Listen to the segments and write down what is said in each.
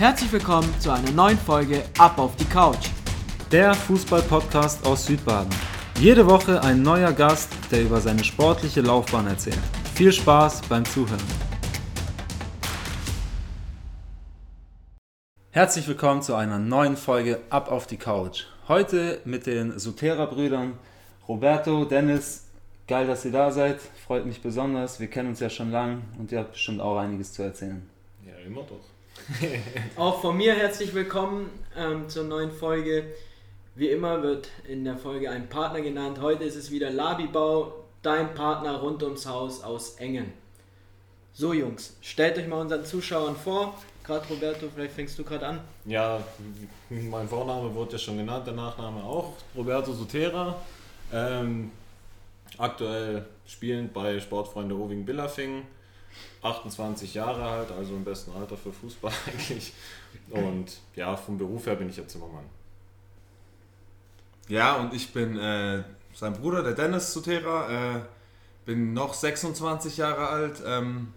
Herzlich willkommen zu einer neuen Folge Ab auf die Couch. Der Fußball-Podcast aus Südbaden. Jede Woche ein neuer Gast, der über seine sportliche Laufbahn erzählt. Viel Spaß beim Zuhören. Herzlich willkommen zu einer neuen Folge Ab auf die Couch. Heute mit den Sutera-Brüdern Roberto, Dennis. Geil, dass ihr da seid. Freut mich besonders. Wir kennen uns ja schon lang und ihr habt bestimmt auch einiges zu erzählen. Ja, immer doch. Auch von mir herzlich willkommen ähm, zur neuen Folge. Wie immer wird in der Folge ein Partner genannt. Heute ist es wieder Labibau, dein Partner rund ums Haus aus Engen. So Jungs, stellt euch mal unseren Zuschauern vor. Gerade Roberto, vielleicht fängst du gerade an. Ja, mein Vorname wurde ja schon genannt, der Nachname auch. Roberto Sotera. Ähm, aktuell spielend bei Sportfreunde Oving Billafing. 28 Jahre alt, also im besten Alter für Fußball eigentlich. Und ja, vom Beruf her bin ich ja Zimmermann. Ja, und ich bin äh, sein Bruder, der Dennis Sutera. Äh, bin noch 26 Jahre alt. Ähm,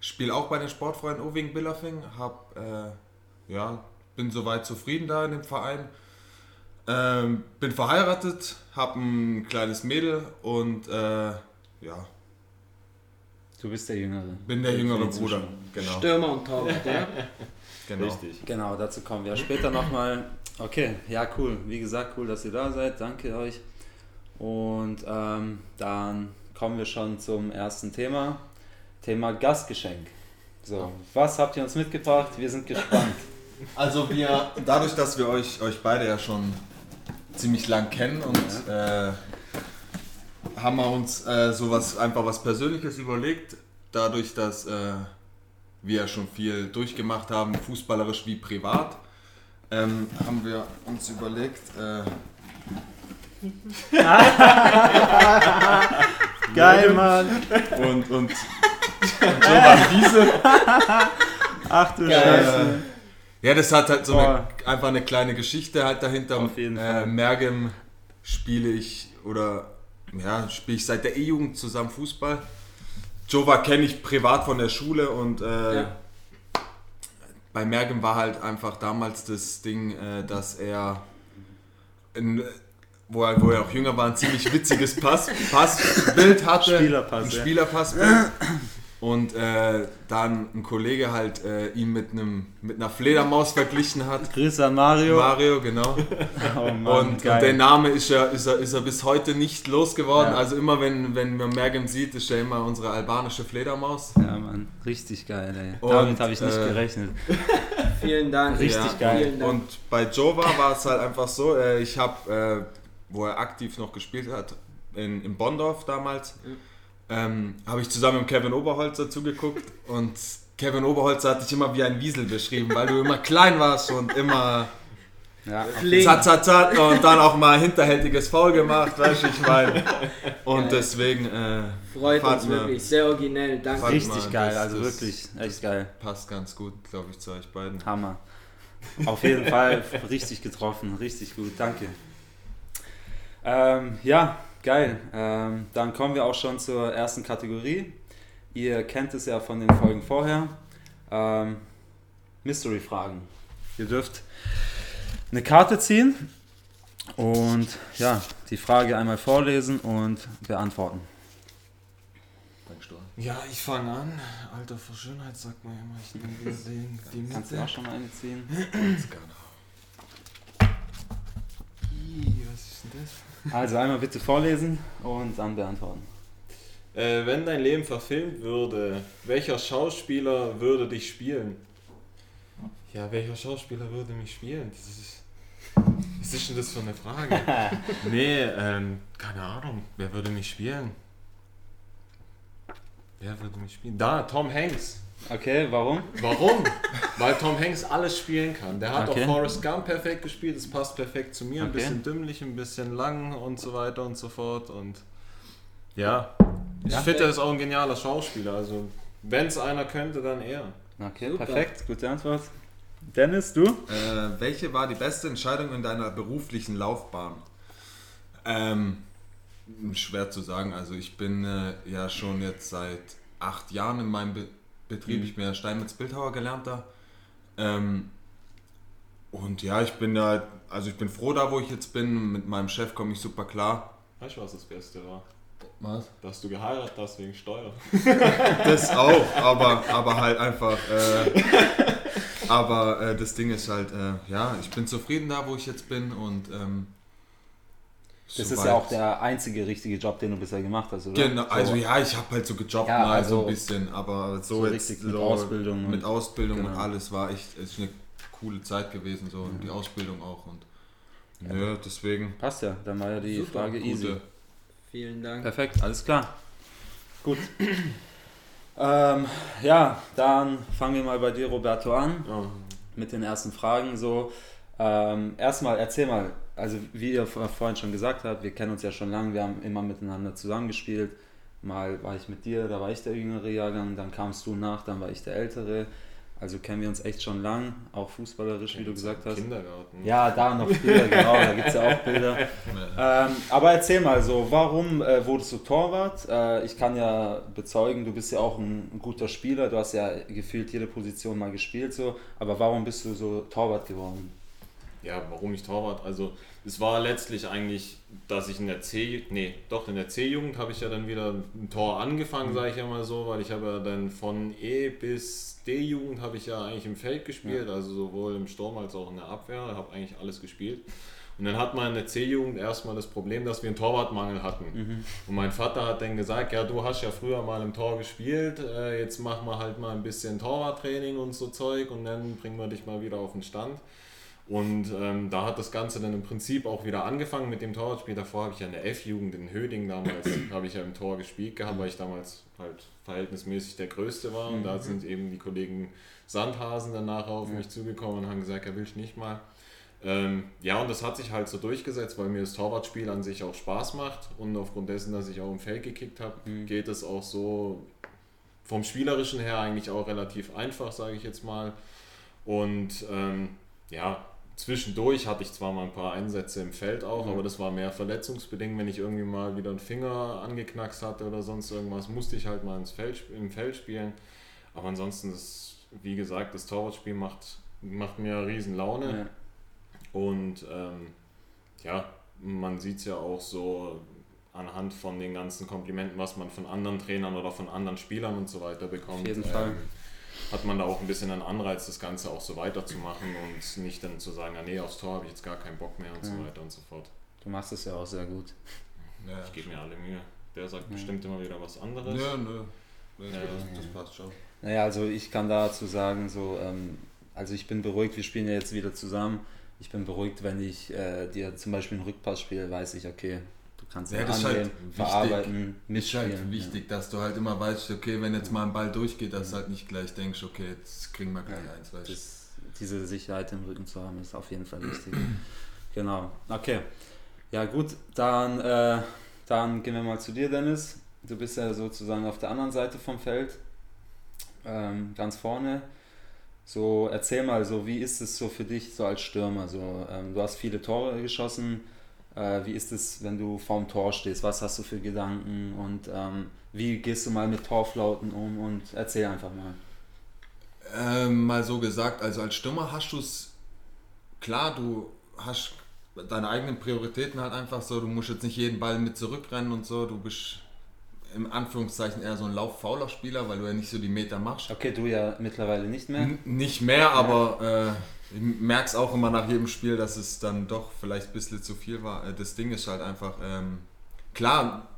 Spiele auch bei den Sportfreunden Oving Billafing. Hab, äh, ja, bin soweit zufrieden da in dem Verein. Ähm, bin verheiratet, habe ein kleines Mädel und äh, ja, Du bist der Jüngere. bin der jüngere Bruder. Genau. Stürmer und Torwart, ja? genau. Richtig. Genau, dazu kommen wir später nochmal. Okay, ja, cool. Wie gesagt, cool, dass ihr da seid. Danke euch. Und ähm, dann kommen wir schon zum ersten Thema. Thema Gastgeschenk. So, was habt ihr uns mitgebracht? Wir sind gespannt. Also wir, dadurch, dass wir euch, euch beide ja schon ziemlich lang kennen und äh, haben wir uns äh, sowas einfach was Persönliches überlegt. Dadurch, dass äh, wir ja schon viel durchgemacht haben, fußballerisch wie privat, ähm, haben wir uns überlegt. Äh, Geil, Mann. und und so war diese. Ach du Äh, ja, das hat halt so eine, Boah. einfach eine kleine Geschichte halt dahinter. Auf jeden äh, Fall. Mergem spiele ich oder ja, spiele ich seit der E-Jugend zusammen Fußball. Jova kenne ich privat von der Schule und äh, Ja. bei Mergem war halt einfach damals das Ding, äh, dass er, in, wo, er, wo er auch jünger war, ein ziemlich witziges Pass, Passbild hatte. Spielerpass, Ein ja. Und äh, dann ein Kollege halt äh, ihn mit, einem, mit einer Fledermaus verglichen hat. Grüße an Mario. Mario, genau. Oh Mann, Und, und der Name ist er, ist, er, ist er bis heute nicht losgeworden. Ja. Also immer wenn, wenn man Mergem sieht, ist er immer unsere albanische Fledermaus. ja, Mann, richtig geil, ey. Und, Damit habe ich nicht äh, gerechnet. Vielen Dank. Richtig ja, geil. Dank. Und bei Jova war es halt einfach so, äh, ich habe, äh, wo er aktiv noch gespielt hat, in, in Bondorf damals, ähm, habe ich zusammen mit Kevin Oberholzer zugeguckt und Kevin Oberholzer hat dich immer wie ein Wiesel beschrieben, weil du immer klein warst und immer Ja, zat, zat, zat und dann auch mal hinterhältiges Foul gemacht, weißt du, ich meine. Und Geil. deswegen äh, Freut uns mir- wirklich. Sehr originell. Danke. richtig mal, geil, also wirklich, echt geil. passt ganz gut, glaube ich, zu euch beiden. Hammer. Auf jeden Fall richtig getroffen, richtig gut, danke. Ähm, ja, geil. Ähm, dann kommen wir auch schon zur ersten Kategorie. Ihr kennt es ja von den Folgen vorher. Ähm, Mystery-Fragen. Ihr dürft eine Karte ziehen und ja, die Frage einmal vorlesen und beantworten. Ja, ich fange an. Alter, vor Schönheit sagt man immer, ich bin gesehen. Die Kannst du Mitte. auch schon mal eine ziehen? Ih, Was ist denn das? Also einmal bitte vorlesen und dann beantworten. Äh, wenn dein Leben verfilmt würde, welcher Schauspieler würde dich spielen? Ja, welcher Schauspieler würde mich spielen? Das ist, was ist denn das für eine Frage? nee, ähm, keine Ahnung. Wer würde mich spielen? Wer würde mich spielen? Da, Tom Hanks. Okay, warum? Warum? Weil Tom Hanks alles spielen kann. Der hat Okay. auch Forrest Gump perfekt gespielt, das passt perfekt zu mir. Ein Okay. bisschen dümmlich, ein bisschen lang und so weiter und so fort. Und ja, ich Ja. finde, er ist auch ein genialer Schauspieler. Also, wenn es einer könnte, dann er. Okay, Super. perfekt, gute Antwort. Dennis, du? Äh, welche war die beste Entscheidung in deiner beruflichen Laufbahn? Ähm, schwer zu sagen. Also ich bin äh, ja schon jetzt seit acht Jahren in meinem Be Betrieb. Mhm. Ich bin ja Steinmetz Bildhauer gelernter. Ähm, Und ja, ich bin da, also ich bin froh da, wo ich jetzt bin. Mit meinem Chef komme ich super klar. Weißt du, was das Beste war? Was? Dass du geheiratet hast wegen Steuer. Das auch, aber, aber halt einfach. Äh, aber äh, das Ding ist halt, äh, ja, ich bin zufrieden da, wo ich jetzt bin und. Ähm, Das ist soweit- ja auch der einzige richtige Job, den du bisher gemacht hast, oder? Genau, also ja, ich habe halt so gejobbt Ja, mal so also ein bisschen, aber so, so jetzt richtig mit so Ausbildung und- mit Ausbildung und genau. alles war echt ist eine coole Zeit gewesen so und die Ausbildung auch und ja, deswegen Passt ja, dann war ja die super, Frage easy. gute. Vielen Dank. Perfekt, alles klar. Gut. ähm, ja, dann fangen wir mal bei dir, Roberto, an Ja. mit den ersten Fragen. So, ähm, erstmal erzähl mal, also wie ihr vor- vorhin schon gesagt habt, wir kennen uns ja schon lange, wir haben immer miteinander zusammengespielt. Mal war ich mit dir, da war ich der jüngere Jahrgang, dann kamst du nach, dann war ich der ältere. Also kennen wir uns echt schon lang, auch fußballerisch, wie du gesagt hast. Kindergarten. Ja, da noch Bilder, genau, da gibt es ja auch Bilder. Ähm, aber erzähl mal so, warum äh, wurdest du Torwart? Äh, ich kann ja bezeugen, du bist ja auch ein, ein guter Spieler, du hast ja gefühlt jede Position mal gespielt, so, aber warum bist du so Torwart geworden? Ja, warum ich Torwart? Also es war letztlich eigentlich, dass ich in der C, nee, doch in der C-Jugend habe ich ja dann wieder ein Tor angefangen, sage ich ja mal so, weil ich habe ja dann von E bis D-Jugend habe ich ja eigentlich im Feld gespielt, also sowohl im Sturm als auch in der Abwehr, habe eigentlich alles gespielt. Und dann hat man in der C-Jugend erstmal das Problem, dass wir einen Torwartmangel hatten. Und mein Vater hat dann gesagt, ja, du hast ja früher mal im Tor gespielt, äh, jetzt machen wir halt mal ein bisschen Torwarttraining und so Zeug und dann bringen wir dich mal wieder auf den Stand. Und ähm, da hat das Ganze dann im Prinzip auch wieder angefangen mit dem Torwartspiel. Davor habe ich ja in der F-Jugend in Höding damals, habe ich ja im Tor gespielt gehabt, weil ich damals halt verhältnismäßig der Größte war. Und da sind eben die Kollegen Sandhasen dann nachher auf mich zugekommen und haben gesagt, er will ich nicht mal. Ähm, ja, und das hat sich halt so durchgesetzt, weil mir das Torwartspiel an sich auch Spaß macht. Und aufgrund dessen, dass ich auch im Feld gekickt habe, geht es auch so vom Spielerischen her eigentlich auch relativ einfach, sage ich jetzt mal. Und ähm, ja, zwischendurch hatte ich zwar mal ein paar Einsätze im Feld auch, aber das war mehr verletzungsbedingt. Wenn ich irgendwie mal wieder einen Finger angeknackst hatte oder sonst irgendwas, musste ich halt mal ins Feld, im Feld spielen. Aber ansonsten, das, wie gesagt, das Torwartspiel macht, macht mir riesen Laune. Ja. Und ähm, ja, man sieht es ja auch so anhand von den ganzen Komplimenten, was man von anderen Trainern oder von anderen Spielern und so weiter bekommt. Auf jeden ähm, Fall. Hat man da auch ein bisschen einen Anreiz, das Ganze auch so weiterzumachen und nicht dann zu sagen, ah, nee, aufs Tor habe ich jetzt gar keinen Bock mehr und so Ja. weiter und so fort. Du machst es ja auch sehr gut. Ja, Ich gebe mir alle Mühe. Der sagt bestimmt immer wieder was anderes. Nö, nö. Das, Ja, das, ja. das passt schon. Naja, also ich kann dazu sagen, so, ähm, also ich bin beruhigt, wir spielen ja jetzt wieder zusammen. Ich bin beruhigt, wenn ich äh, dir zum Beispiel einen Rückpass spiele, weiß ich, okay, kannst Ja, das ist halt annehmen, wichtig. verarbeiten, Ist halt wichtig, dass du halt immer weißt, okay, wenn jetzt mal ein Ball durchgeht, dass du halt nicht gleich denkst, okay, jetzt kriegen wir gleich eins, Ja, weißt du. das, diese Sicherheit im Rücken zu haben, ist auf jeden Fall wichtig. genau, okay. Ja gut, dann, äh, dann gehen wir mal zu dir, Dennis. Du bist ja sozusagen auf der anderen Seite vom Feld, ähm, ganz vorne. So, erzähl mal, so wie ist es so für dich so als Stürmer? So, ähm, du hast viele Tore geschossen. Äh, wie ist es, wenn du vorm Tor stehst? Was hast du für Gedanken und ähm, wie gehst du mal mit Torflauten um? Und erzähl einfach mal. Ähm, mal so gesagt, also als Stürmer hast du es, klar, du hast deine eigenen Prioritäten halt einfach so, du musst jetzt nicht jeden Ball mit zurückrennen und so, du bist im Anführungszeichen eher so ein lauffauler Spieler, weil du ja nicht so die Meter machst. Okay, du ja mittlerweile nicht mehr. N nicht mehr, aber äh, ich merke es auch immer nach jedem Spiel, dass es dann doch vielleicht ein bisschen zu viel war. Äh, Das Ding ist halt einfach, ähm, klar,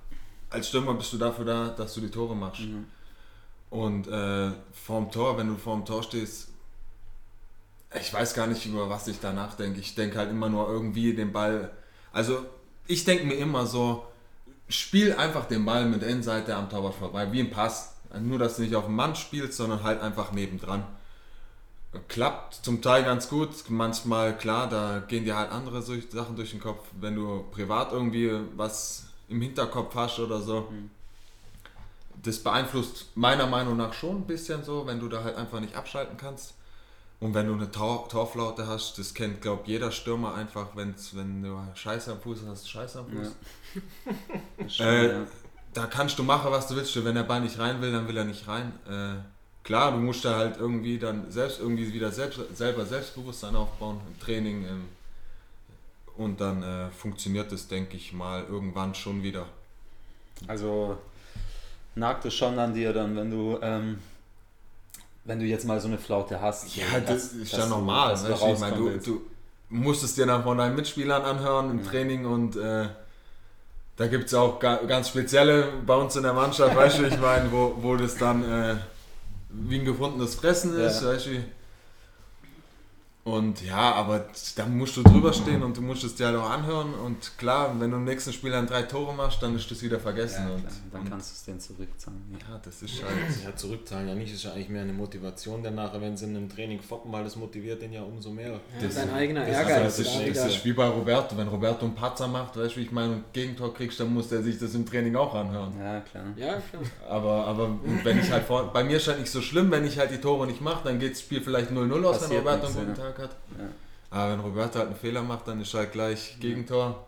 als Stürmer bist du dafür da, dass du die Tore machst. Mhm. Und äh, vorm Tor, wenn du vorm Tor stehst, ich weiß gar nicht, über was ich da nachdenke. Ich denke halt immer nur irgendwie den Ball. Also, ich denke mir immer so, spiel einfach den Ball mit der Innenseite am Torwart vorbei, wie ein Pass. Nur, dass du nicht auf den Mann spielst, sondern halt einfach nebendran. Klappt zum Teil ganz gut. Manchmal, klar, da gehen dir halt andere Sachen durch den Kopf, wenn du privat irgendwie was im Hinterkopf hast oder so. Das beeinflusst meiner Meinung nach schon ein bisschen so, wenn du da halt einfach nicht abschalten kannst. Und wenn du eine Tor Torflaute hast, das kennt, glaube jeder Stürmer einfach, wenn's, wenn du Scheiße am Fuß hast, Scheiße am Fuß. Schon, Äh, ja. Da kannst du machen, was du willst. Wenn der Ball nicht rein will, dann will er nicht rein. Äh, klar, du musst da halt irgendwie dann selbst irgendwie wieder selbst, selber Selbstbewusstsein aufbauen im Training. Ähm, und dann äh, funktioniert das, denke ich mal, irgendwann schon wieder. Also nagt es schon an dir dann, wenn du, ähm, wenn du jetzt mal so eine Flaute hast. Ja, dass- das ist ja normal. du ich meine, du, du musstest dir dann von deinen Mitspielern anhören im Ja. Training und äh, da gibt es auch ga, ganz spezielle bei uns in der Mannschaft, weißt du, ich meine, wo, wo das dann äh, wie ein gefundenes Fressen ist, Ja. weißt du. Und ja, aber da musst du drüber stehen und du musst es dir halt auch anhören und klar, wenn du im nächsten Spiel dann drei Tore machst, dann ist das wieder vergessen. ja, und, dann und, kannst du es denen zurückzahlen. Ja. ja, das ist halt. Ja, zurückzahlen ja nicht, ist ja eigentlich mehr eine Motivation, denn nachher, wenn sie in einem Training foppen, weil das motiviert den ja umso mehr. Ja, Das- dein eigener das- Ehrgeiz. Das ist, das ist wie bei Roberto. Wenn Roberto einen Patzer macht, weißt du, wie ich meine, und Gegentor kriegst, dann muss er sich das im Training auch anhören. ja, klar. ja, klar. Aber, aber wenn ich halt vor, bei mir ist halt nicht so schlimm, wenn ich halt die Tore nicht mache, dann geht das Spiel vielleicht 0-0 aus, wenn Passiert Roberto einen guten ja. Tag hat. Ja, Aber wenn Roberto halt einen Fehler macht, dann ist halt gleich Gegentor.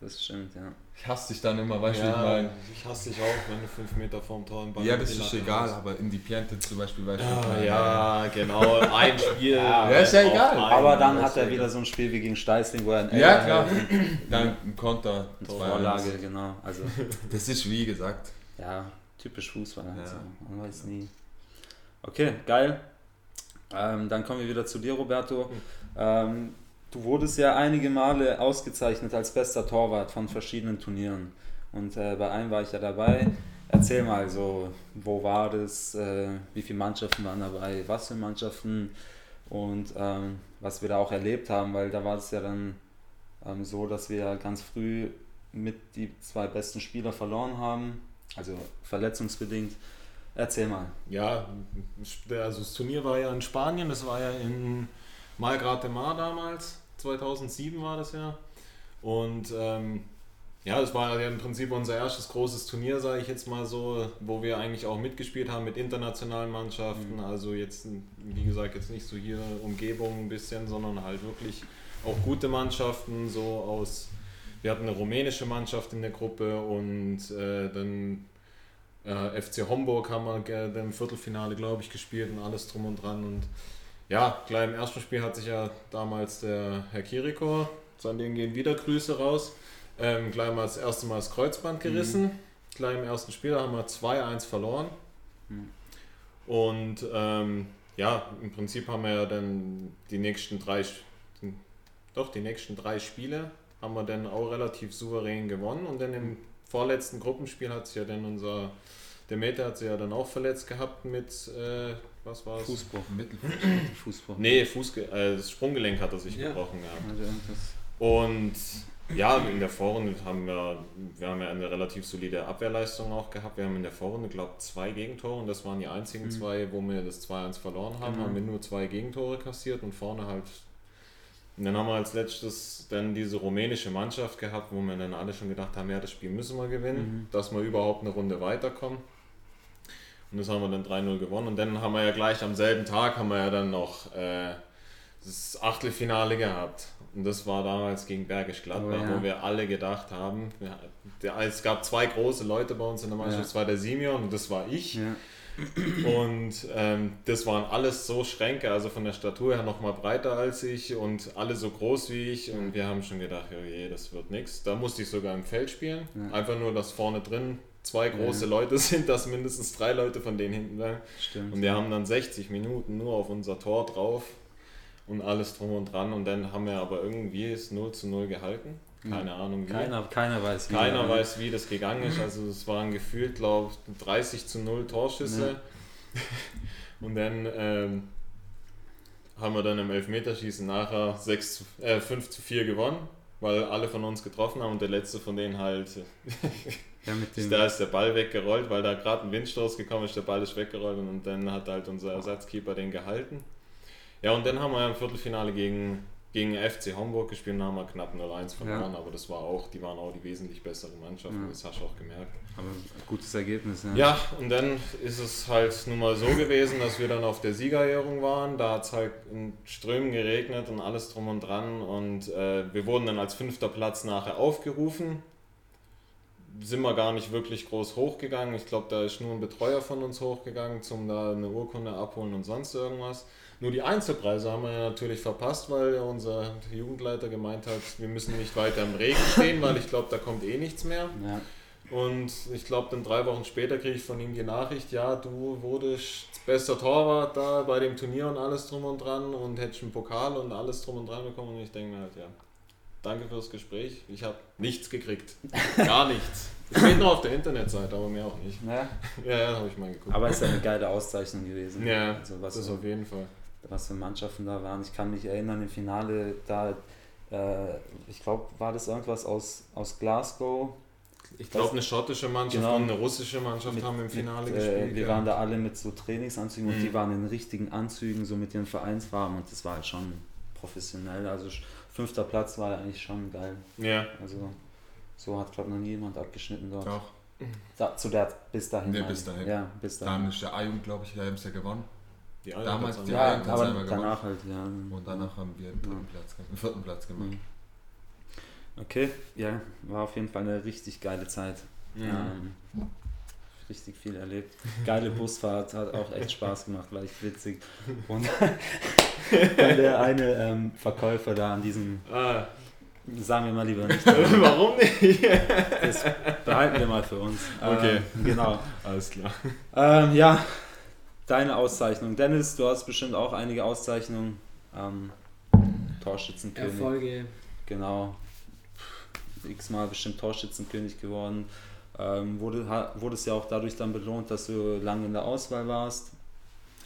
das stimmt, ja. Ich hasse dich dann immer, weißt du, wie ich Ja, meine. ich hasse dich auch, wenn du 5 Meter vorm Tor im Ball Ja, das ist egal, haust. aber in die Piente zum Beispiel, weißt du. ich Ah, ja, genau, ein Spiel. Ja, ist ja egal. einen, Aber dann hat er ja wieder so ein Spiel wie gegen Steißling, wo er ein Ja, Elfer klar. Dann ein Konter. eine 2-1. Vorlage, genau. Also, Das ist wie gesagt. ja, typisch Fußball. Halt Ja. so. Man weiß nie. Okay, geil. Ähm, dann kommen wir wieder zu dir, Roberto. Ähm, du wurdest ja einige Male ausgezeichnet als bester Torwart von verschiedenen Turnieren. Und äh, bei einem war ich ja dabei. Erzähl mal so, wo war das, äh, wie viele Mannschaften waren dabei, was für Mannschaften und ähm, was wir da auch erlebt haben, weil da war es ja dann ähm, so, dass wir ganz früh mit die zwei besten Spieler verloren haben, also verletzungsbedingt. Erzähl mal. Ja, also das Turnier war ja in Spanien, das war ja in Malgrat de Mar damals, 2007 war das ja. Und ähm, ja, das war ja im Prinzip unser erstes großes Turnier, sage ich jetzt mal so, wo wir eigentlich auch mitgespielt haben mit internationalen Mannschaften. Also jetzt, wie gesagt, jetzt nicht so hier Umgebung ein bisschen, sondern halt wirklich auch gute Mannschaften, so aus. Wir hatten eine rumänische Mannschaft in der Gruppe und äh, dann äh, FC Homburg haben wir im Viertelfinale, glaube ich, gespielt und alles drum und dran. Und ja, gleich im ersten Spiel hat sich ja damals der Herr Kiriko, an den gehen wieder Grüße raus, ähm, gleich mal das erste Mal das Kreuzband gerissen. Gleich im ersten Spiel haben wir 2-1 verloren. Mhm. Und ähm, ja, im Prinzip haben wir ja dann die nächsten drei, doch die nächsten drei Spiele haben wir dann auch relativ souverän gewonnen. Und dann im vorletzten Gruppenspiel hat sich ja dann unser, der Meter hat sich ja dann auch verletzt gehabt mit, äh, was war es? Fußbruch. Mittelfuß. Fußbruch. Nee, Fußge äh, das Sprunggelenk hat er sich Ja. gebrochen gehabt. Also irgendwas- Und ja, in der Vorrunde haben wir, wir haben ja eine relativ solide Abwehrleistung auch gehabt. Wir haben in der Vorrunde, glaube ich, zwei Gegentore und das waren die einzigen Mhm. zwei, wo wir das 2-1 verloren haben. Genau. Haben wir nur zwei Gegentore kassiert und vorne halt. Und dann haben wir als letztes dann diese rumänische Mannschaft gehabt, wo wir dann alle schon gedacht haben, ja, das Spiel müssen wir gewinnen, Mhm. dass wir überhaupt eine Runde weiterkommen. Und das haben wir dann 3-0 gewonnen. Und dann haben wir ja gleich am selben Tag haben wir ja dann noch äh, das Achtelfinale gehabt. Und das war damals gegen Bergisch Gladbach, Oh ja. wo wir alle gedacht haben, ja, der, es gab zwei große Leute bei uns in der Mannschaft, Ja. das war der Simeon und das war ich. Ja. Und ähm, das waren alles so Schränke, also von der Statur her noch mal breiter als ich und alle so groß wie ich. Und wir haben schon gedacht, oh je, das wird nichts. Da musste ich sogar im Feld spielen. Ja. Einfach nur, dass vorne drin zwei große Ja. Leute sind, dass mindestens drei Leute von denen hinten waren. Stimmt. Und wir haben dann 60 Minuten nur auf unser Tor drauf und alles drum und dran. Und dann haben wir aber irgendwie es 0 zu 0 gehalten. Keine Ahnung wie. keiner, keiner weiß wie. Keiner weiß, wie das gegangen ist. Also es waren gefühlt, glaube ich, 30 zu 0 Torschüsse. Und dann ähm, haben wir dann im Elfmeterschießen nachher 6 zu, äh, 5 zu 4 gewonnen, weil alle von uns getroffen haben und der letzte von denen halt, Ja, mit dem, da ist der Ball weggerollt, weil da gerade ein Windstoß gekommen ist, der Ball ist weggerollt und dann hat halt unser Ersatzkeeper den gehalten. Ja, und dann haben wir im Viertelfinale gegen, gegen FC Homburg gespielt und haben wir knapp 0-1 verloren, aber das war auch, die waren auch die wesentlich bessere Mannschaft, Ja. das hast du auch gemerkt. aber gutes Ergebnis, ja. Ja, und dann ist es halt nun mal so gewesen, dass wir dann auf der Siegerehrung waren. Da hat es halt in Strömen geregnet und alles drum und dran. Und äh, wir wurden dann als fünfter Platz nachher aufgerufen. sind wir gar nicht wirklich groß hochgegangen. Ich glaube, da ist nur ein Betreuer von uns hochgegangen, zum da eine Urkunde abholen und sonst irgendwas. Nur die Einzelpreise haben wir ja natürlich verpasst, weil unser Jugendleiter gemeint hat, wir müssen nicht weiter im Regen stehen, weil ich glaube, da kommt eh nichts mehr. Ja. Und ich glaube, dann drei Wochen später kriege ich von ihm die Nachricht, ja, du wurdest bester Torwart da bei dem Turnier und alles drum und dran und hättest einen Pokal und alles drum und dran bekommen. Und ich denke mir halt, ja, danke fürs Gespräch. Ich habe nichts gekriegt. Gar nichts. Es steht noch auf der Internetseite, aber mehr auch nicht. Ja, Ja, ja, habe ich mal geguckt. aber es ist ja eine geile Auszeichnung gewesen. ja, also was, das auf jeden Fall. Was für Mannschaften da waren. Ich kann mich erinnern, im Finale, da, äh, ich glaube, war das irgendwas aus, aus Glasgow. Ich glaube, eine schottische Mannschaft Genau. und eine russische Mannschaft haben im Finale mit, gespielt. Äh, wir ja. waren da alle mit so Trainingsanzügen und Mhm. die waren in richtigen Anzügen, so mit ihren Vereinsfarben und das war halt schon professionell. Also fünfter Platz war eigentlich schon geil. ja. Also so hat glaube noch nie jemand abgeschnitten dort. Doch. Da, zu der bis dahin. Meine bis ich. dahin. Ja, bis Dann dahin. ist der A-Jugend, glaube ich, der haben es ja gewonnen. Die Damals Alten- die Ja, hat's aber danach halt, ja. Und danach haben wir den dritten Platz, gemacht- den vierten Platz gemacht. Mhm. Okay, ja, war auf jeden Fall eine richtig geile Zeit. Ähm, richtig viel erlebt. Geile Busfahrt, hat auch echt Spaß gemacht, war echt witzig. Und der eine ähm, Verkäufer da an diesem, Ah, sagen wir mal lieber nicht, warum nicht? das behalten wir mal für uns. Okay. Ähm, genau. Alles klar. Ähm, ja, deine Auszeichnung. Dennis, du hast bestimmt auch einige Auszeichnungen. Ähm, Torschützenkönig. Erfolge. Genau. X-mal bestimmt Torschützenkönig geworden. Ähm, wurde, ha, wurdest ja auch dadurch dann belohnt, dass du lange in der Auswahl warst.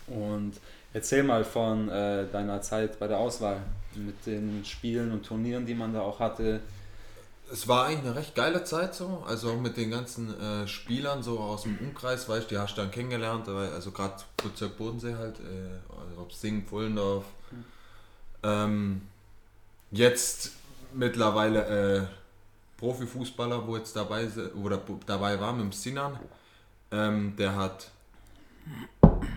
Und erzähl mal von äh, deiner Zeit bei der Auswahl mit den Spielen und Turnieren, die man da auch hatte. Es war eigentlich eine recht geile Zeit so, also auch mit den ganzen äh, Spielern so aus dem Umkreis, weißt du, die hast du dann kennengelernt, also gerade Bezirk Bodensee halt, äh, also ob Sing, Pullendorf. Ähm, jetzt mittlerweile äh, Profifußballer, wo jetzt dabei oder dabei war mit dem Sinan, ähm, der hat,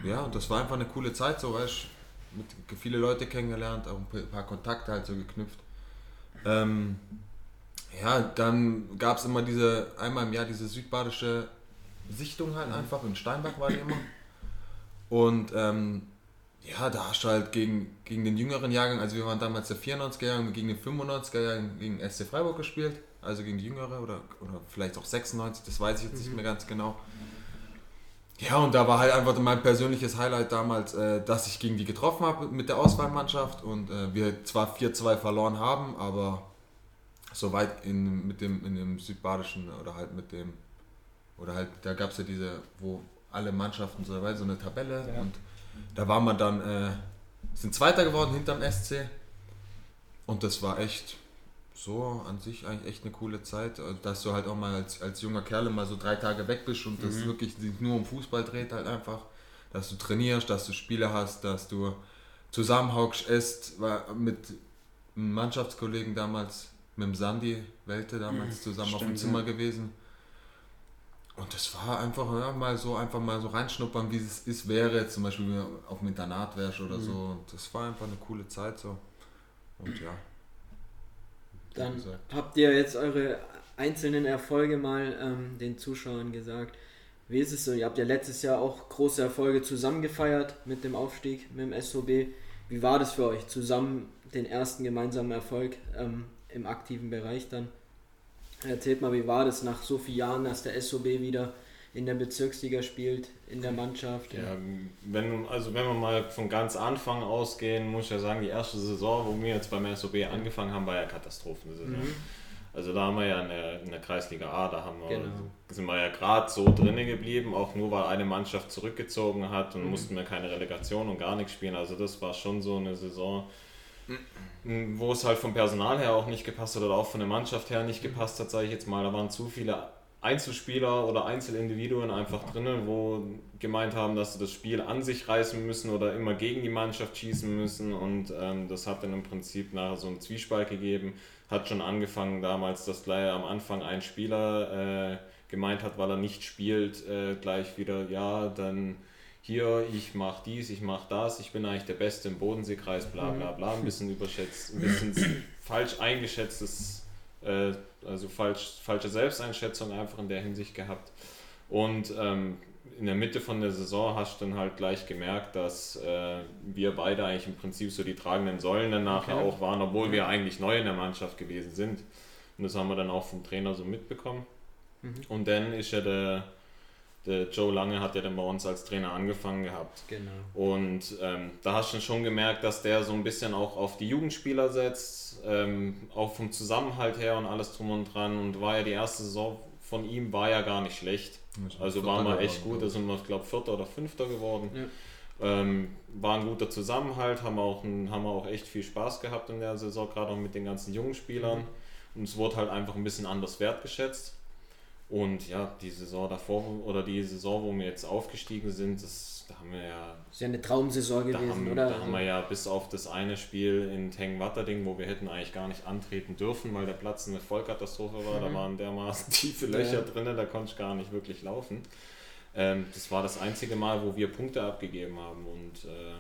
ja, und das war einfach eine coole Zeit so, weißt du, mit viele Leute kennengelernt, auch ein paar Kontakte halt so geknüpft. Ähm, ja, dann gab es immer diese, einmal im Jahr diese südbadische Sichtung halt einfach, in Steinberg war die immer. Und ähm, ja, da hast du halt gegen, gegen den jüngeren Jahrgang, also wir waren damals der 94er Jahrgang, gegen den 95er Jahrgang gegen SC Freiburg gespielt, also gegen die jüngere oder, oder vielleicht auch 96, das weiß ich jetzt nicht mehr ganz genau. Ja, und da war halt einfach mein persönliches Highlight damals, äh, dass ich gegen die getroffen habe mit der Auswahlmannschaft und äh, wir zwar 4-2 verloren haben, aber soweit in, mit dem, in dem südbadischen oder halt mit dem, oder halt, da gab es ja diese, wo alle Mannschaften so dabei, so eine Tabelle Ja. und da war man dann, äh, sind Zweiter geworden hinterm SC und das war echt so an sich eigentlich echt eine coole Zeit, also, dass du halt auch mal als, als junger Kerl mal so drei Tage weg bist und das Mhm. wirklich sich nur um Fußball dreht halt einfach, dass du trainierst, dass du Spiele hast, dass du zusammenhockst, esst, war mit einem Mannschaftskollegen damals, mit dem Sandy Welte damals zusammen auf dem Stimmt, Zimmer ja. gewesen. Und das war einfach ja, mal so einfach mal so reinschnuppern, wie es ist, wäre, zum Beispiel wenn du auf dem Internat wärst oder Mhm. so. Und das war einfach eine coole Zeit so. Und ja. Dann habt ihr jetzt eure einzelnen Erfolge mal ähm, den Zuschauern gesagt. Wie ist es so? Ihr habt ja letztes Jahr auch große Erfolge zusammen gefeiert mit dem Aufstieg, mit dem SOB. Wie war das für euch, zusammen den ersten gemeinsamen Erfolg ähm, im aktiven Bereich dann? Erzählt mal, wie war das nach so vielen Jahren, dass der SOB wieder in der Bezirksliga spielt, in der Mannschaft? Ja, wenn, also wenn wir mal von ganz Anfang ausgehen, muss ich ja sagen, die erste Saison, wo wir jetzt beim SOB angefangen haben, war ja Katastrophensaison. Mhm. Also da haben wir ja in der, in der Kreisliga A, da haben wir, Genau. sind wir ja gerade so drinnen geblieben, auch nur weil eine Mannschaft zurückgezogen hat und Mhm. mussten wir keine Relegation und gar nichts spielen. Also das war schon so eine Saison, wo es halt vom Personal her auch nicht gepasst hat oder auch von der Mannschaft her nicht gepasst hat, sage ich jetzt mal. Da waren zu viele Einzelspieler oder Einzelindividuen einfach drinnen, wo gemeint haben, dass sie das Spiel an sich reißen müssen oder immer gegen die Mannschaft schießen müssen und ähm, das hat dann im Prinzip nachher so einen Zwiespalt gegeben. Hat schon angefangen damals, dass gleich am Anfang ein Spieler äh, gemeint hat, weil er nicht spielt, äh, gleich wieder, ja, dann hier, ich mache dies, ich mache das, ich bin eigentlich der Beste im Bodenseekreis, bla bla bla, ein bisschen überschätzt, ein bisschen falsch eingeschätztes äh, also falsch, falsche Selbsteinschätzung einfach in der Hinsicht gehabt. Und ähm, in der Mitte von der Saison hast du dann halt gleich gemerkt, dass äh, wir beide eigentlich im Prinzip so die tragenden Säulen dann nachher Okay. auch waren, obwohl wir eigentlich neu in der Mannschaft gewesen sind. Und das haben wir dann auch vom Trainer so mitbekommen. Mhm. Und dann ist ja der, der Joe Lange hat ja dann bei uns als Trainer angefangen gehabt. Genau. Und ähm, da hast du schon gemerkt, dass der so ein bisschen auch auf die Jugendspieler setzt, ähm, auch vom Zusammenhalt her und alles drum und dran. Und war ja die erste Saison von ihm war ja gar nicht schlecht. Also waren wir echt gut, da sind wir, ich glaube, Vierter oder Fünfter geworden. Ja. Ähm, war ein guter Zusammenhalt, haben wir, auch ein, haben wir auch echt viel Spaß gehabt in der Saison, gerade auch mit den ganzen jungen Spielern. Und es wurde halt einfach ein bisschen anders wertgeschätzt. Und ja, die Saison davor oder die Saison, wo wir jetzt aufgestiegen sind, das, da haben wir ja Ist ja eine Traumsaison da gewesen, haben, oder? da haben wir ja bis auf das eine Spiel in Tengwatterding, wo wir hätten eigentlich gar nicht antreten dürfen, weil der Platz eine Vollkatastrophe war. Da Mhm. waren dermaßen tiefe Ja. Löcher drin, da konnte ich gar nicht wirklich laufen. Ähm, das war das einzige Mal, wo wir Punkte abgegeben haben. Und äh,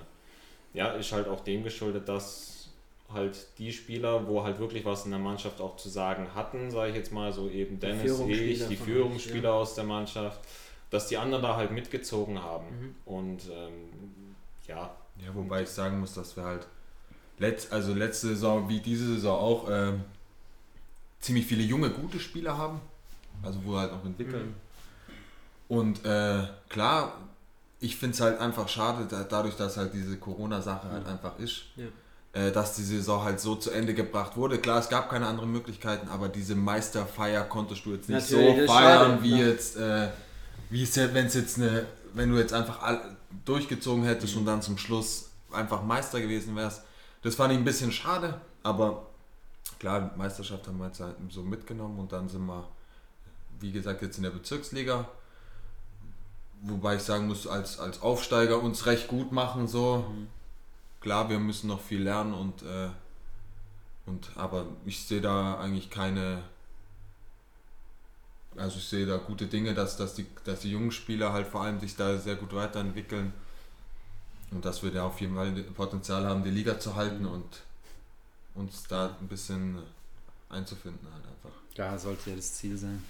ja, ist halt auch dem geschuldet, dass halt die Spieler, wo halt wirklich was in der Mannschaft auch zu sagen hatten, sage ich jetzt mal, so eben Dennis, ich, die Führungsspieler aus der Mannschaft, dass die anderen da halt mitgezogen haben. Mhm. Und ähm, ja, Ja, wobei ich sagen muss, dass wir halt letzt, also letzte Saison wie diese Saison auch ähm, ziemlich viele junge, gute Spieler haben. Also wo wir halt noch entwickeln. Und äh, klar, ich finde es halt einfach schade, da, dadurch, dass halt diese Corona-Sache halt einfach ist, Ja. Äh, dass die Saison halt so zu Ende gebracht wurde. Klar, es gab keine anderen Möglichkeiten, aber diese Meisterfeier konntest du jetzt nicht Natürlich, so feiern, schade, wie ja. jetzt, äh, wie es wenn es jetzt eine, wenn du jetzt einfach all, durchgezogen hättest Mhm. und dann zum Schluss einfach Meister gewesen wärst. Das fand ich ein bisschen schade, aber klar, Meisterschaft haben wir jetzt halt so mitgenommen und dann sind wir, wie gesagt, jetzt in der Bezirksliga. Wobei ich sagen muss, als, als Aufsteiger uns recht gut machen so. Klar, wir müssen noch viel lernen und, äh, und aber ich sehe da eigentlich keine. Also ich sehe da gute Dinge, dass, dass, die, dass die jungen Spieler halt vor allem sich da sehr gut weiterentwickeln und dass wir da auf jeden Fall Potenzial haben, die Liga zu halten und uns da ein bisschen einzufinden halt einfach. Ja, sollte ja das Ziel sein.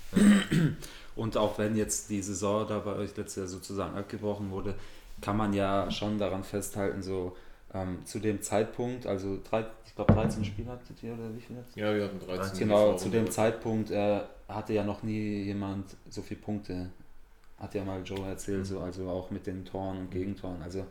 Und auch wenn jetzt die Saison da bei euch letztes Jahr sozusagen abgebrochen wurde, kann man ja schon daran festhalten, so ähm, zu dem Zeitpunkt, also drei, ich glaube 13 Spiele hattet ihr oder wie viel jetzt? Ja, wir hatten 13. Genau, zu dem Zeitpunkt äh, hatte ja noch nie jemand so viele Punkte. Hat ja mal Joe erzählt, so, also auch mit den Toren und Gegentoren. Also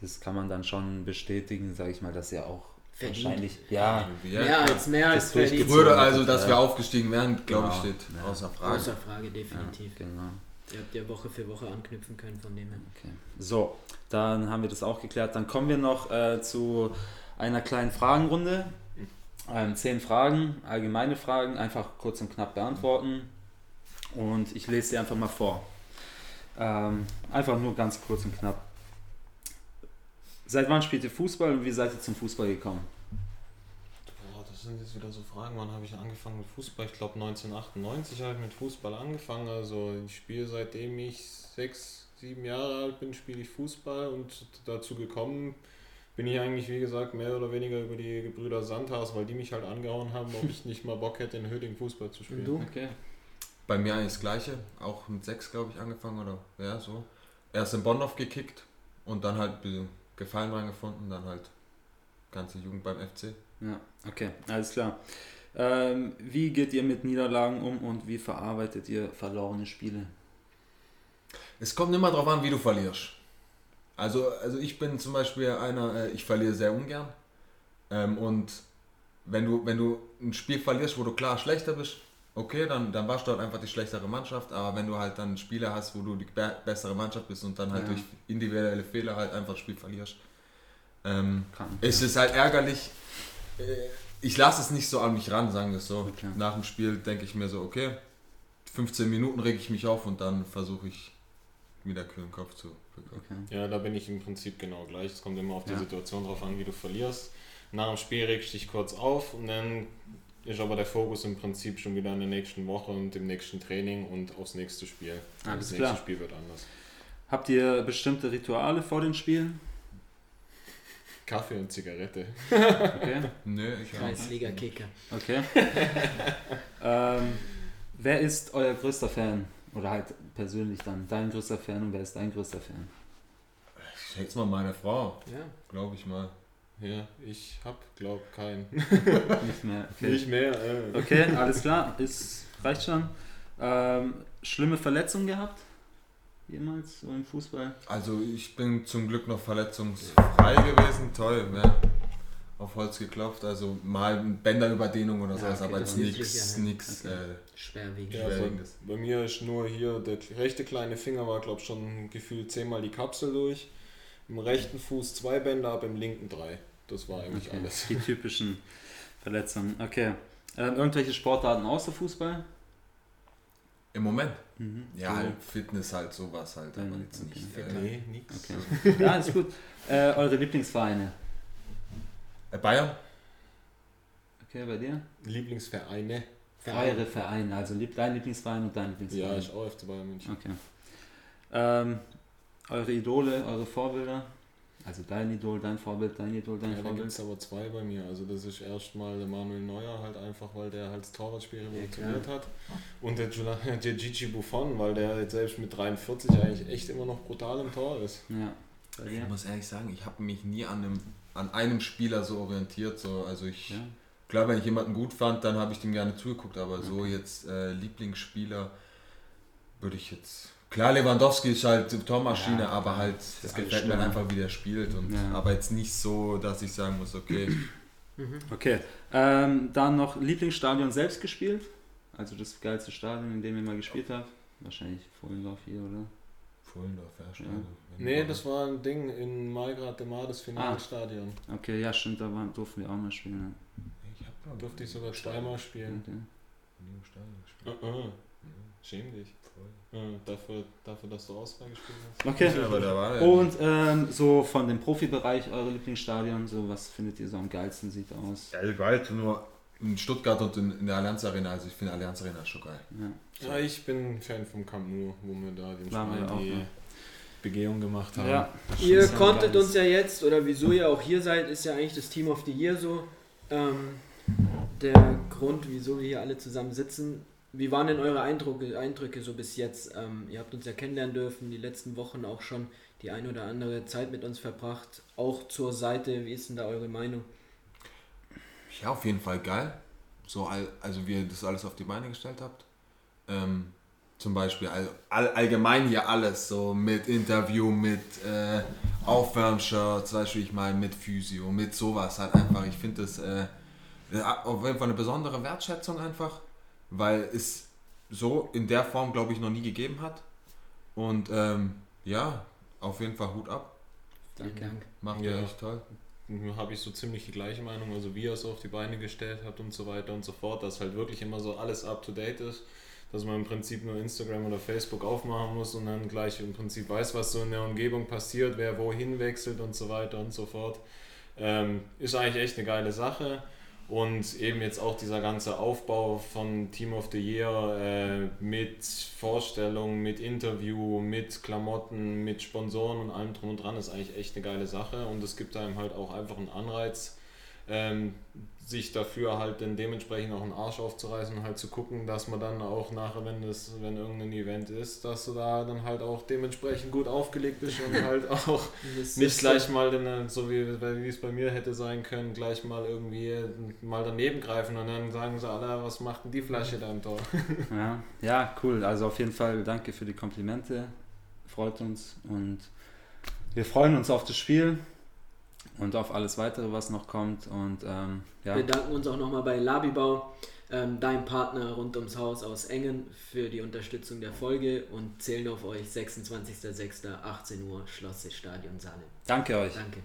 das kann man dann schon bestätigen, sage ich mal, dass er auch Verdient. wahrscheinlich, ja, Ja, mehr als mehr als verdient. Würde also, dass wir aufgestiegen wären, glaube ich, Genau. steht Ja. außer Frage. Außer Frage, definitiv. ja genau. Ihr habt ja Woche für Woche anknüpfen können von dem her. Okay. So, dann haben wir das auch geklärt. Dann kommen wir noch äh, zu einer kleinen Fragenrunde. Ähm, zehn Fragen, allgemeine Fragen, einfach kurz und knapp beantworten. Und ich lese sie einfach mal vor. Ähm, einfach nur ganz kurz und knapp. Seit wann spielt ihr Fußball und wie seid ihr zum Fußball gekommen? Sind jetzt wieder so Fragen. Wann habe ich angefangen mit Fußball? Ich glaube 1998 habe ich mit Fußball angefangen. Also ich spiele seitdem ich sechs, sieben Jahre alt bin, spiele ich Fußball und dazu gekommen bin ich eigentlich, wie gesagt, mehr oder weniger über die Gebrüder Sandhaus, weil die mich halt angehauen haben, ob ich nicht mal Bock hätte, in Höding Fußball zu spielen. Und du? Okay. Bei mir eigentlich das gleiche, auch mit sechs, glaube ich, angefangen oder ja, so. Erst in Bonn gekickt und dann halt ein bisschen Gefallen dran gefunden, dann halt ganze Jugend beim FC. Ja, okay, alles klar. Ähm, wie geht ihr mit Niederlagen um und wie verarbeitet ihr verlorene Spiele? Es kommt immer darauf an, wie du verlierst. Also, also ich bin zum Beispiel einer, äh, ich verliere sehr ungern. Ähm, und wenn du, wenn du ein Spiel verlierst, wo du klar schlechter bist, okay, dann, dann warst du halt einfach die schlechtere Mannschaft. Aber wenn du halt dann Spiele hast, wo du die be bessere Mannschaft bist und dann halt Ja. durch individuelle Fehler halt einfach das Spiel verlierst, ähm, es ist halt ärgerlich. Äh, Ich lasse es nicht so an mich ran, sagen wir es so. Okay. Nach dem Spiel denke ich mir so, okay, 15 Minuten reg ich mich auf und dann versuche ich wieder kühlen Kopf zu bekommen. Okay. Ja, da bin ich im Prinzip genau gleich. Es kommt immer auf die Ja. Situation drauf an, wie du verlierst. Nach dem Spiel regst du dich kurz auf und dann ist aber der Fokus im Prinzip schon wieder in der nächsten Woche und im nächsten Training und aufs nächste Spiel. Und Alles das klar. nächste Spiel wird anders. Habt ihr bestimmte Rituale vor den Spielen? Kaffee und Zigarette. Okay. Nö, ich. Kreisliga-Kicker. Okay. ähm, wer ist euer größter Fan? Oder halt persönlich dann dein größter Fan und wer ist dein größter Fan? Ich schätze mal meine Frau, Ja. glaube ich mal. Ja, ich hab, glaub, keinen. Nicht mehr. Okay, Nicht mehr. Äh. okay alles klar. Ist, reicht schon. Ähm, schlimme Verletzungen gehabt? Jemals so im Fußball? Also ich bin zum Glück noch verletzungsfrei gewesen. Toll, ja. Auf Holz geklopft. Also mal Bänderüberdehnung oder Ja, sowas, okay, aber jetzt ist nichts, nichts. Okay. Äh, Schwerwiegend. Ja, bei, Schwerwiegendes. bei mir ist nur hier, der rechte kleine Finger war, glaub schon gefühlt zehnmal die Kapsel durch. Im rechten Fuß zwei Bänder, ab im linken drei. Das war eigentlich Okay. alles. Die typischen Verletzungen. Okay. Ähm, irgendwelche Sportarten außer Fußball? Im Moment. Mhm. Ja, halt Fitness halt, sowas halt, aber Mhm, jetzt okay. nicht. Äh, nee, nix. Okay. Ja, ist gut. Äh, eure Lieblingsvereine? äh, Bayern? Okay, bei dir? Lieblingsvereine? Eure Vereine, also lieb, dein Lieblingsverein und dein Lieblingsverein. Ja, ich auch FC Bayern München. Okay. Ähm, eure Idole, eure Vorbilder? Also dein Idol, dein Vorbild, dein Idol, dein Ja, da gibt Vorbild? es aber zwei bei mir. Also das ist erstmal der Manuel Neuer halt einfach, weil der halt das Torwartspiel revolutioniert hat. Und der, der Gigi Buffon, weil der jetzt selbst mit 43 eigentlich echt immer noch brutal im Tor ist. Ja. Ich muss ehrlich sagen, ich habe mich nie an einem, an einem Spieler so orientiert. So. Also ich, Ja. klar, wenn ich jemanden gut fand, dann habe ich dem gerne zugeguckt, aber so jetzt äh, Lieblingsspieler würde ich jetzt. Klar, Lewandowski ist halt Tormaschine, Ja, aber halt, alle gefällt mir einfach, wie der spielt. Und, Ja. Aber jetzt nicht so, dass ich sagen muss, okay, Mhm. Okay. Ähm, dann noch Lieblingsstadion selbst gespielt? Also das geilste Stadion, in dem ihr mal gespielt habt? Wahrscheinlich Vollendorf hier, oder? Fullendorf, ja, schade. Nee, das war ein Ding in Malgrad de Mar, das Finalstadion. Okay, ja stimmt, da waren, durften wir auch mal spielen. Ich habe Da durfte ich sogar zweimal spielen. Okay. nie im Stadion gespielt. Uh -uh. Schäm dich. Äh, dafür, dafür, dass du Auswahl gespielt hast. Okay. Ja, aber da war. Und ähm, so von dem Profibereich eure Lieblingsstadion, so was findet ihr so am geilsten sieht aus? Geil, geil, nur in Stuttgart und in, in der Allianz Arena. Also ich finde Allianz Arena ist schon geil. Ja. Ja, ich bin Fan vom Camp Nou, wo wir da den Schwein auch, die ja. Begehung gemacht haben. Ja. Ihr ja konntet geiles- uns ja jetzt, oder wieso ihr auch hier seid, ist ja eigentlich das Team of the Year so. Ähm, der Grund, wieso wir hier alle zusammen sitzen. Wie waren denn eure Eindrücke, Eindrücke so bis jetzt? Ähm, ihr habt uns ja kennenlernen dürfen, die letzten Wochen auch schon die ein oder andere Zeit mit uns verbracht. Auch zur Seite, wie ist denn da eure Meinung? Ja, auf jeden Fall geil. So, also wie ihr das alles auf die Beine gestellt habt. Ähm, zum Beispiel all, all, allgemein hier alles, so mit Interview, mit äh, Aufwärmshirts, weißt du, ich meine, mit Physio, mit sowas halt einfach. Ich finde das äh, ja, auf jeden Fall eine besondere Wertschätzung einfach, weil es so in der Form, glaube ich, noch nie gegeben hat. Und ähm, ja, auf jeden Fall Hut ab. Vielen Dank. Macht Ja. ihr echt toll. habe ich so ziemlich die gleiche Meinung, also wie ihr es auf die Beine gestellt habt und so weiter und so fort, dass halt wirklich immer so alles up to date ist, dass man im Prinzip nur Instagram oder Facebook aufmachen muss und dann gleich im Prinzip weiß, was so in der Umgebung passiert, wer wohin wechselt und so weiter und so fort. Ähm, ist eigentlich echt eine geile Sache. Und eben jetzt auch dieser ganze Aufbau von Team of the Year äh, mit Vorstellung, mit Interview, mit Klamotten, mit Sponsoren und allem drum und dran ist eigentlich echt eine geile Sache. Und es gibt einem halt auch einfach einen Anreiz, ähm, sich dafür halt dann dementsprechend auch einen Arsch aufzureißen und halt zu gucken, dass man dann auch nachher, wenn das, wenn irgendein Event ist, dass du da dann halt auch dementsprechend gut aufgelegt bist und halt auch nicht gleich mal, den, so wie, wie es bei mir hätte sein können, gleich mal irgendwie mal daneben greifen und dann sagen sie alle, was macht denn die Flasche da im Tor? Ja, ja, cool. Also auf jeden Fall danke für die Komplimente. Freut uns und wir freuen uns auf das Spiel und auf alles weitere, was noch kommt. Und ähm, ja, Wir danken uns auch nochmal bei Labibau, ähm, dein Partner rund ums Haus aus Engen, für die Unterstützung der Folge und zählen auf euch 26.06.18 Uhr Schloss Stadion Saale. danke euch. Danke.